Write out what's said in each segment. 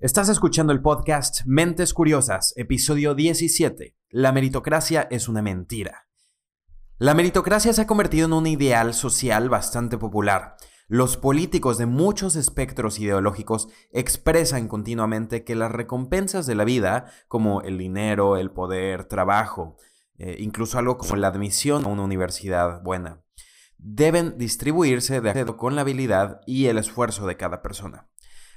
Estás escuchando el podcast Mentes Curiosas, episodio 17. La meritocracia es una mentira. La meritocracia se ha convertido en un ideal social bastante popular. Los políticos de muchos espectros ideológicos expresan continuamente que las recompensas de la vida, como el dinero, el poder, trabajo, eh, incluso algo como la admisión a una universidad buena, deben distribuirse de acuerdo con la habilidad y el esfuerzo de cada persona.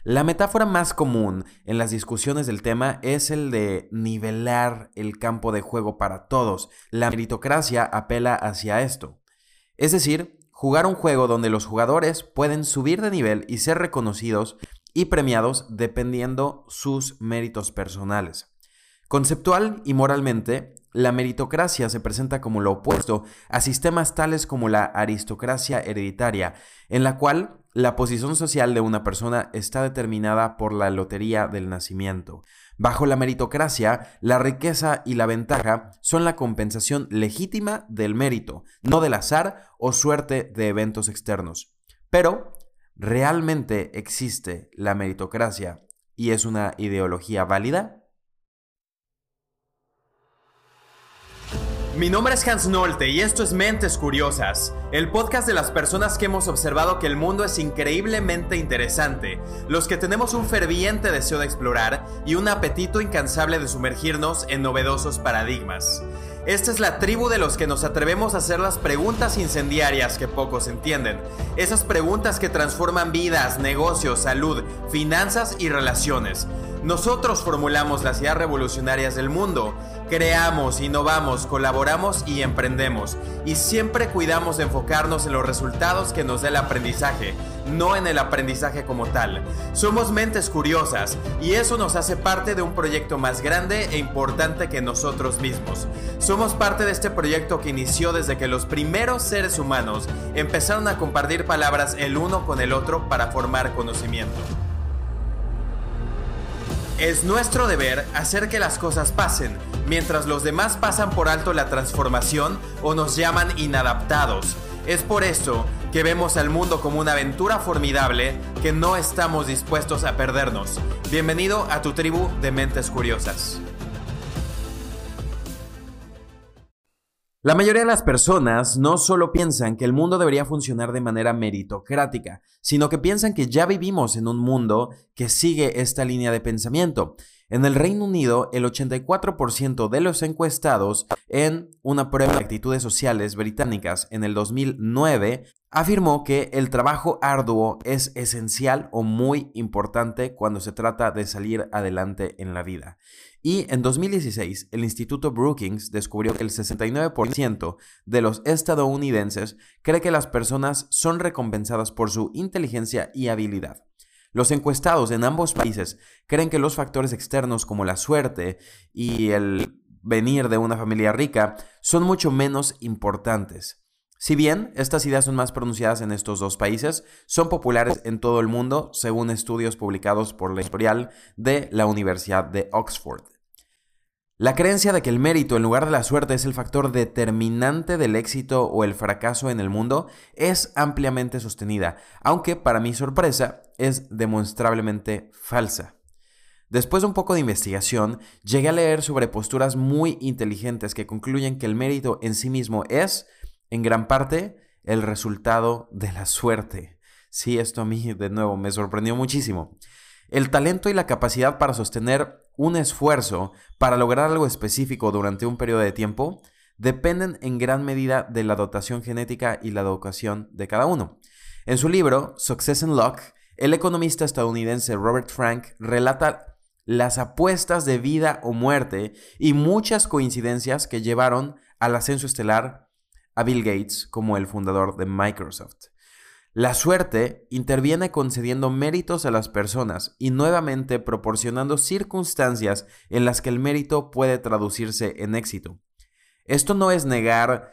La metáfora más común en las discusiones del tema es el de nivelar el campo de juego para todos. La meritocracia apela hacia esto. Es decir, jugar un juego donde los jugadores pueden subir de nivel y ser reconocidos y premiados dependiendo sus méritos personales. Conceptual y moralmente, la meritocracia se presenta como lo opuesto a sistemas tales como la aristocracia hereditaria, en la cual la posición social de una persona está determinada por la lotería del nacimiento. Bajo la meritocracia, la riqueza y la ventaja son la compensación legítima del mérito, no del azar o suerte de eventos externos. Pero, ¿realmente existe la meritocracia y es una ideología válida? Mi nombre es Hans Nolte y esto es Mentes Curiosas, el podcast de las personas que hemos observado que el mundo es increíblemente interesante, los que tenemos un ferviente deseo de explorar y un apetito incansable de sumergirnos en novedosos paradigmas. Esta es la tribu de los que nos atrevemos a hacer las preguntas incendiarias que pocos entienden. Esas preguntas que transforman vidas, negocios, salud, finanzas y relaciones. Nosotros formulamos las ideas revolucionarias del mundo. Creamos, innovamos, colaboramos y emprendemos. Y siempre cuidamos de enfocarnos en los resultados que nos dé el aprendizaje, no en el aprendizaje como tal. Somos mentes curiosas y eso nos hace parte de un proyecto más grande e importante que nosotros mismos. Somos parte de este proyecto que inició desde que los primeros seres humanos empezaron a compartir palabras el uno con el otro para formar conocimiento. Es nuestro deber hacer que las cosas pasen, mientras los demás pasan por alto la transformación o nos llaman inadaptados. Es por eso que vemos al mundo como una aventura formidable que no estamos dispuestos a perdernos. Bienvenido a tu tribu de mentes curiosas. La mayoría de las personas no solo piensan que el mundo debería funcionar de manera meritocrática, sino que piensan que ya vivimos en un mundo que sigue esta línea de pensamiento. En el Reino Unido, el 84% de los encuestados en una prueba de actitudes sociales británicas en el 2009 afirmó que el trabajo arduo es esencial o muy importante cuando se trata de salir adelante en la vida. Y en 2016, el Instituto Brookings descubrió que el 69% de los estadounidenses cree que las personas son recompensadas por su inteligencia y habilidad. Los encuestados en ambos países creen que los factores externos como la suerte y el venir de una familia rica son mucho menos importantes. Si bien estas ideas son más pronunciadas en estos dos países, son populares en todo el mundo según estudios publicados por la historial de la Universidad de Oxford. La creencia de que el mérito en lugar de la suerte es el factor determinante del éxito o el fracaso en el mundo es ampliamente sostenida, aunque para mi sorpresa es demostrablemente falsa. Después de un poco de investigación, llegué a leer sobre posturas muy inteligentes que concluyen que el mérito en sí mismo es en gran parte el resultado de la suerte. Sí, esto a mí de nuevo me sorprendió muchísimo. El talento y la capacidad para sostener un esfuerzo para lograr algo específico durante un periodo de tiempo dependen en gran medida de la dotación genética y la educación de cada uno. En su libro Success and Luck, el economista estadounidense Robert Frank relata las apuestas de vida o muerte y muchas coincidencias que llevaron al ascenso estelar a Bill Gates como el fundador de Microsoft. La suerte interviene concediendo méritos a las personas y nuevamente proporcionando circunstancias en las que el mérito puede traducirse en éxito. Esto no es negar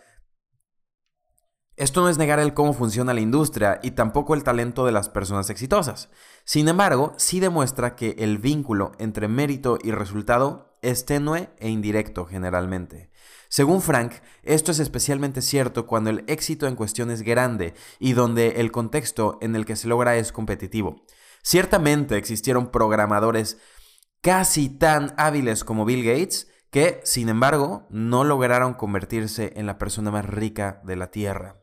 esto no es negar el cómo funciona la industria y tampoco el talento de las personas exitosas. Sin embargo, sí demuestra que el vínculo entre mérito y resultado es tenue e indirecto generalmente. Según Frank, esto es especialmente cierto cuando el éxito en cuestión es grande y donde el contexto en el que se logra es competitivo. Ciertamente existieron programadores casi tan hábiles como Bill Gates que, sin embargo, no lograron convertirse en la persona más rica de la Tierra.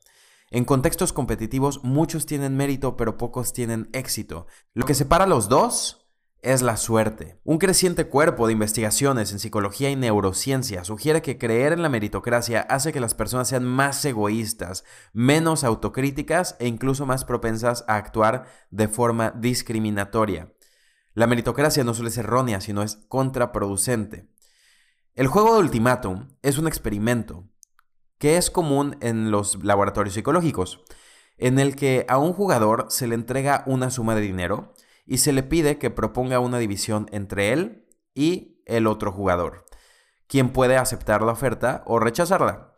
En contextos competitivos muchos tienen mérito pero pocos tienen éxito. Lo que separa a los dos es la suerte. Un creciente cuerpo de investigaciones en psicología y neurociencia sugiere que creer en la meritocracia hace que las personas sean más egoístas, menos autocríticas e incluso más propensas a actuar de forma discriminatoria. La meritocracia no suele ser errónea, sino es contraproducente. El juego de ultimátum es un experimento que es común en los laboratorios psicológicos, en el que a un jugador se le entrega una suma de dinero y se le pide que proponga una división entre él y el otro jugador, quien puede aceptar la oferta o rechazarla.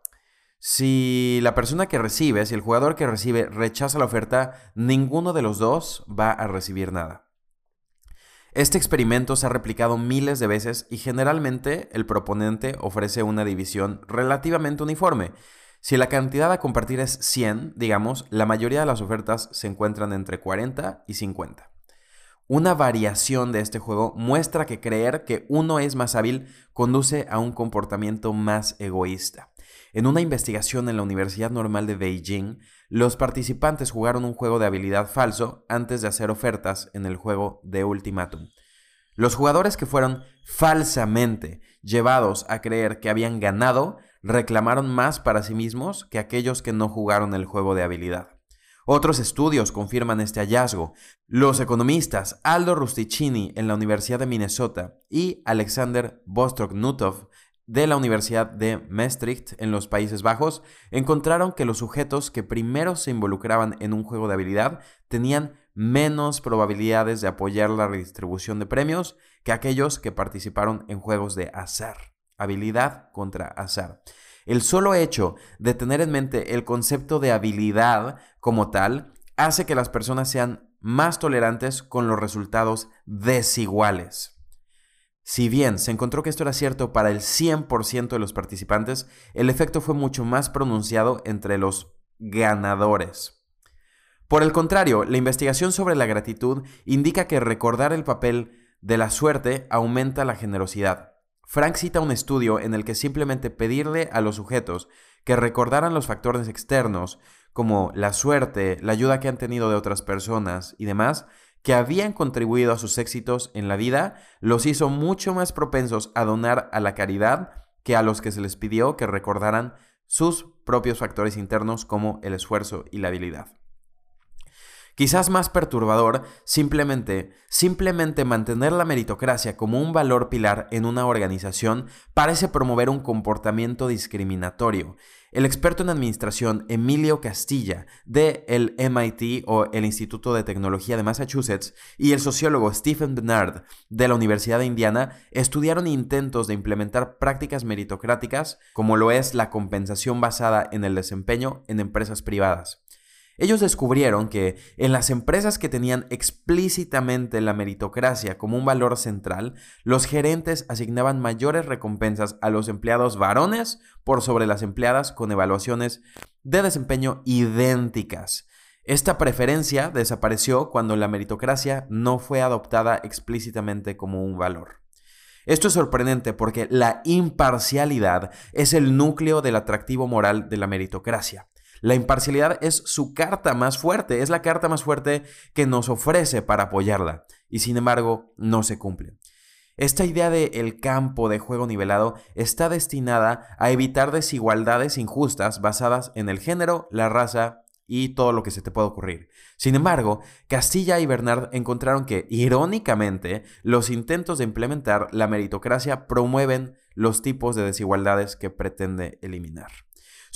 Si la persona que recibe, si el jugador que recibe rechaza la oferta, ninguno de los dos va a recibir nada. Este experimento se ha replicado miles de veces y generalmente el proponente ofrece una división relativamente uniforme. Si la cantidad a compartir es 100, digamos, la mayoría de las ofertas se encuentran entre 40 y 50. Una variación de este juego muestra que creer que uno es más hábil conduce a un comportamiento más egoísta. En una investigación en la Universidad Normal de Beijing, los participantes jugaron un juego de habilidad falso antes de hacer ofertas en el juego de Ultimatum. Los jugadores que fueron falsamente llevados a creer que habían ganado reclamaron más para sí mismos que aquellos que no jugaron el juego de habilidad. Otros estudios confirman este hallazgo. Los economistas Aldo Rusticini en la Universidad de Minnesota y Alexander Bostrok-Nutov de la Universidad de Maastricht en los Países Bajos encontraron que los sujetos que primero se involucraban en un juego de habilidad tenían menos probabilidades de apoyar la redistribución de premios que aquellos que participaron en juegos de azar. Habilidad contra azar. El solo hecho de tener en mente el concepto de habilidad como tal hace que las personas sean más tolerantes con los resultados desiguales. Si bien se encontró que esto era cierto para el 100% de los participantes, el efecto fue mucho más pronunciado entre los ganadores. Por el contrario, la investigación sobre la gratitud indica que recordar el papel de la suerte aumenta la generosidad. Frank cita un estudio en el que simplemente pedirle a los sujetos que recordaran los factores externos, como la suerte, la ayuda que han tenido de otras personas y demás, que habían contribuido a sus éxitos en la vida, los hizo mucho más propensos a donar a la caridad que a los que se les pidió que recordaran sus propios factores internos como el esfuerzo y la habilidad. Quizás más perturbador, simplemente, simplemente mantener la meritocracia como un valor pilar en una organización parece promover un comportamiento discriminatorio. El experto en administración Emilio Castilla de el MIT o el Instituto de Tecnología de Massachusetts y el sociólogo Stephen Bernard de la Universidad de Indiana estudiaron intentos de implementar prácticas meritocráticas como lo es la compensación basada en el desempeño en empresas privadas. Ellos descubrieron que en las empresas que tenían explícitamente la meritocracia como un valor central, los gerentes asignaban mayores recompensas a los empleados varones por sobre las empleadas con evaluaciones de desempeño idénticas. Esta preferencia desapareció cuando la meritocracia no fue adoptada explícitamente como un valor. Esto es sorprendente porque la imparcialidad es el núcleo del atractivo moral de la meritocracia. La imparcialidad es su carta más fuerte, es la carta más fuerte que nos ofrece para apoyarla, y sin embargo no se cumple. Esta idea de campo de juego nivelado está destinada a evitar desigualdades injustas basadas en el género, la raza y todo lo que se te pueda ocurrir. Sin embargo, Castilla y Bernard encontraron que, irónicamente, los intentos de implementar la meritocracia promueven los tipos de desigualdades que pretende eliminar.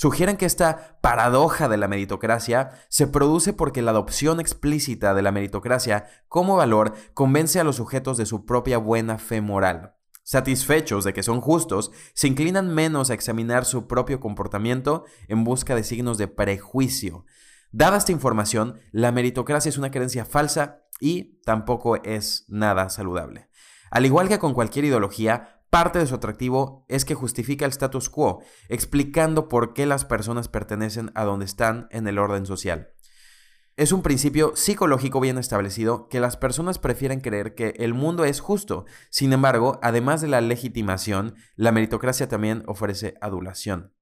Sugieren que esta paradoja de la meritocracia se produce porque la adopción explícita de la meritocracia como valor convence a los sujetos de su propia buena fe moral. Satisfechos de que son justos, se inclinan menos a examinar su propio comportamiento en busca de signos de prejuicio. Dada esta información, la meritocracia es una creencia falsa y tampoco es nada saludable. Al igual que con cualquier ideología, Parte de su atractivo es que justifica el status quo, explicando por qué las personas pertenecen a donde están en el orden social. Es un principio psicológico bien establecido que las personas prefieren creer que el mundo es justo. Sin embargo, además de la legitimación, la meritocracia también ofrece adulación.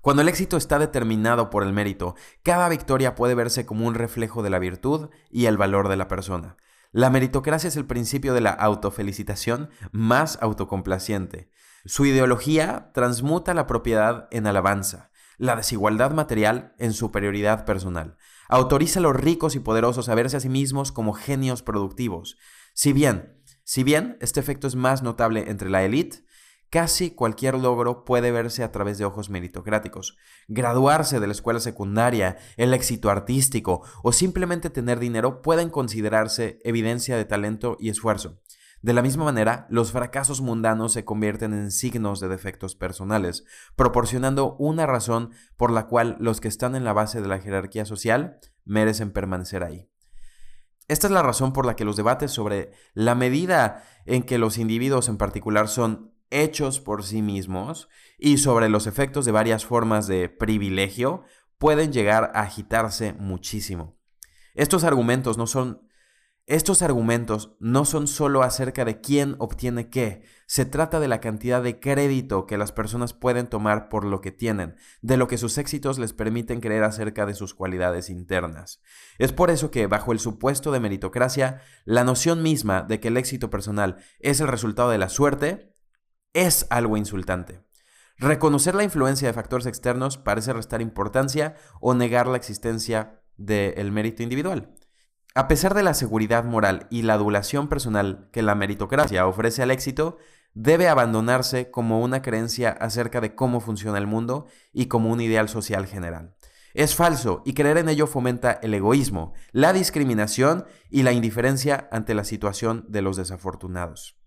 Cuando el éxito está determinado por el mérito, cada victoria puede verse como un reflejo de la virtud y el valor de la persona. La meritocracia es el principio de la autofelicitación más autocomplaciente. Su ideología transmuta la propiedad en alabanza, la desigualdad material en superioridad personal. Autoriza a los ricos y poderosos a verse a sí mismos como genios productivos. Si bien, si bien este efecto es más notable entre la élite, casi cualquier logro puede verse a través de ojos meritocráticos. Graduarse de la escuela secundaria, el éxito artístico o simplemente tener dinero pueden considerarse evidencia de talento y esfuerzo. De la misma manera, los fracasos mundanos se convierten en signos de defectos personales, proporcionando una razón por la cual los que están en la base de la jerarquía social merecen permanecer ahí. Esta es la razón por la que los debates sobre la medida en que los individuos en particular son hechos por sí mismos y sobre los efectos de varias formas de privilegio pueden llegar a agitarse muchísimo. Estos argumentos no son estos argumentos no son solo acerca de quién obtiene qué, se trata de la cantidad de crédito que las personas pueden tomar por lo que tienen, de lo que sus éxitos les permiten creer acerca de sus cualidades internas. Es por eso que, bajo el supuesto de meritocracia, la noción misma de que el éxito personal es el resultado de la suerte es algo insultante. Reconocer la influencia de factores externos parece restar importancia o negar la existencia del mérito individual. A pesar de la seguridad moral y la adulación personal que la meritocracia ofrece al éxito, debe abandonarse como una creencia acerca de cómo funciona el mundo y como un ideal social general. Es falso y creer en ello fomenta el egoísmo, la discriminación y la indiferencia ante la situación de los desafortunados.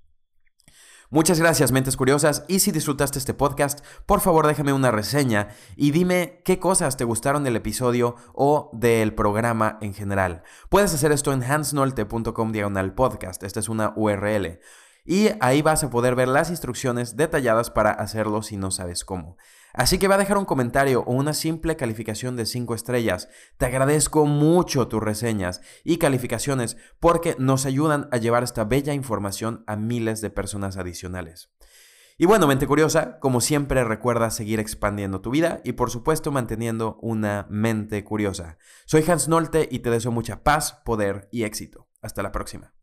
Muchas gracias, mentes curiosas, y si disfrutaste este podcast, por favor déjame una reseña y dime qué cosas te gustaron del episodio o del programa en general. Puedes hacer esto en hansnolte.com diagonal podcast, esta es una URL. Y ahí vas a poder ver las instrucciones detalladas para hacerlo si no sabes cómo. Así que va a dejar un comentario o una simple calificación de 5 estrellas. Te agradezco mucho tus reseñas y calificaciones porque nos ayudan a llevar esta bella información a miles de personas adicionales. Y bueno, mente curiosa, como siempre recuerda seguir expandiendo tu vida y por supuesto manteniendo una mente curiosa. Soy Hans Nolte y te deseo mucha paz, poder y éxito. Hasta la próxima.